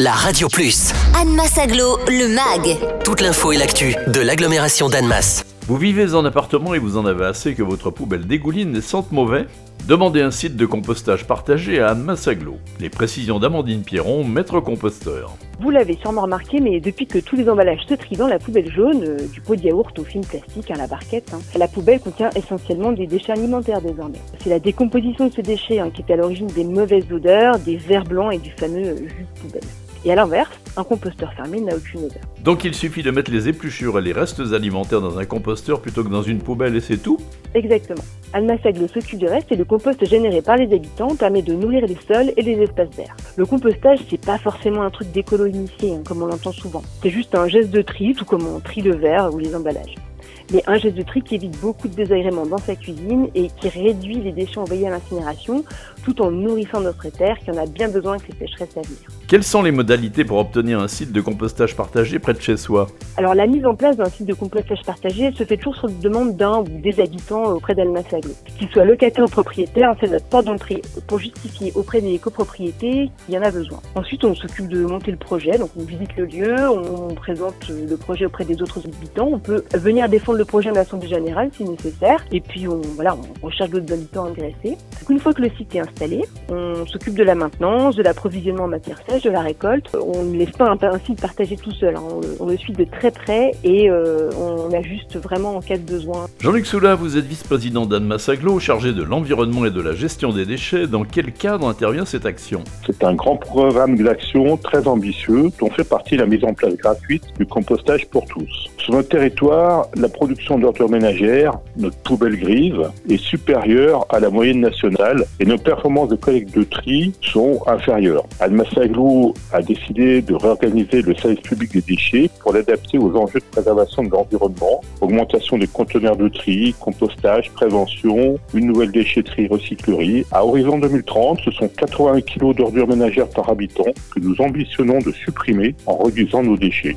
la Radio Plus. Annemasse Aglo, le MAG. Toute l'info et l'actu de l'agglomération d'Annemasse. Vous vivez en appartement et vous en avez assez que votre poubelle dégouline et sente mauvais? Demandez un site de compostage partagé à Annemasse Aglo. Les précisions d'Amandine Pierron, maître composteur. Vous l'avez sûrement remarqué, mais depuis que tous les emballages se trient dans la poubelle jaune, euh, du pot de yaourt au film plastique à la barquette, hein, la poubelle contient essentiellement des déchets alimentaires désormais. C'est la décomposition de ces déchets hein, qui est à l'origine des mauvaises odeurs, des vers blancs et du fameux jus de poubelle. Et à l'inverse, un composteur fermé n'a aucune odeur. Donc il suffit de mettre les épluchures et les restes alimentaires dans un composteur plutôt que dans une poubelle et c'est tout? Exactement. Almasaglo s'occupe du reste et le compost généré par les habitants permet de nourrir les sols et les espaces verts. Le compostage, c'est pas forcément un truc d'écolo initié, hein, comme on l'entend souvent. C'est juste un geste de tri, tout comme on trie le verre ou les emballages mais un geste de tri qui évite beaucoup de désagréments dans sa cuisine et qui réduit les déchets envoyés à l'incinération tout en nourrissant notre terre qui en a bien besoin que ces sécheresses à venir. Quelles sont les modalités pour obtenir un site de compostage partagé près de chez soi? Alors la mise en place d'un site de compostage partagé se fait toujours sur demande d'un ou des habitants auprès d'Almasaglo. Qu'ils soient locataires ou propriétaires, c'est notre porte d'entrée pour justifier auprès des copropriétés qu'il y en a besoin. Ensuite, on s'occupe de monter le projet, donc on visite le lieu, on présente le projet auprès des autres habitants, on peut venir défendre le projet de l'Assemblée générale si nécessaire. Et puis on, voilà, on recherche d'autres habitants agressés. Une fois que le site est installé, on s'occupe de la maintenance, de l'approvisionnement en matière sèche, de la récolte. On ne laisse pas un, site partagé tout seul. Hein. On, le suit de très près et euh, on ajuste vraiment en cas de besoin. Jean-Luc Soula, vous êtes vice-président d'Anne Massaglo, chargé de l'environnement et de la gestion des déchets. Dans quel cadre intervient cette action? C'est un grand programme d'action très ambitieux dont fait partie la mise en place gratuite du compostage pour tous. Sur notre territoire, la production d'ordures ménagères, notre poubelle grise, est supérieure à la moyenne nationale et nos performances de collecte de tri sont inférieures. Almasaglou a décidé de réorganiser le service public des déchets pour l'adapter aux enjeux de préservation de l'environnement, augmentation des conteneurs de tri, compostage, prévention, une nouvelle déchetterie recyclerie. À horizon 2030, ce sont 81 kg d'ordures ménagères par habitant que nous ambitionnons de supprimer en réduisant nos déchets.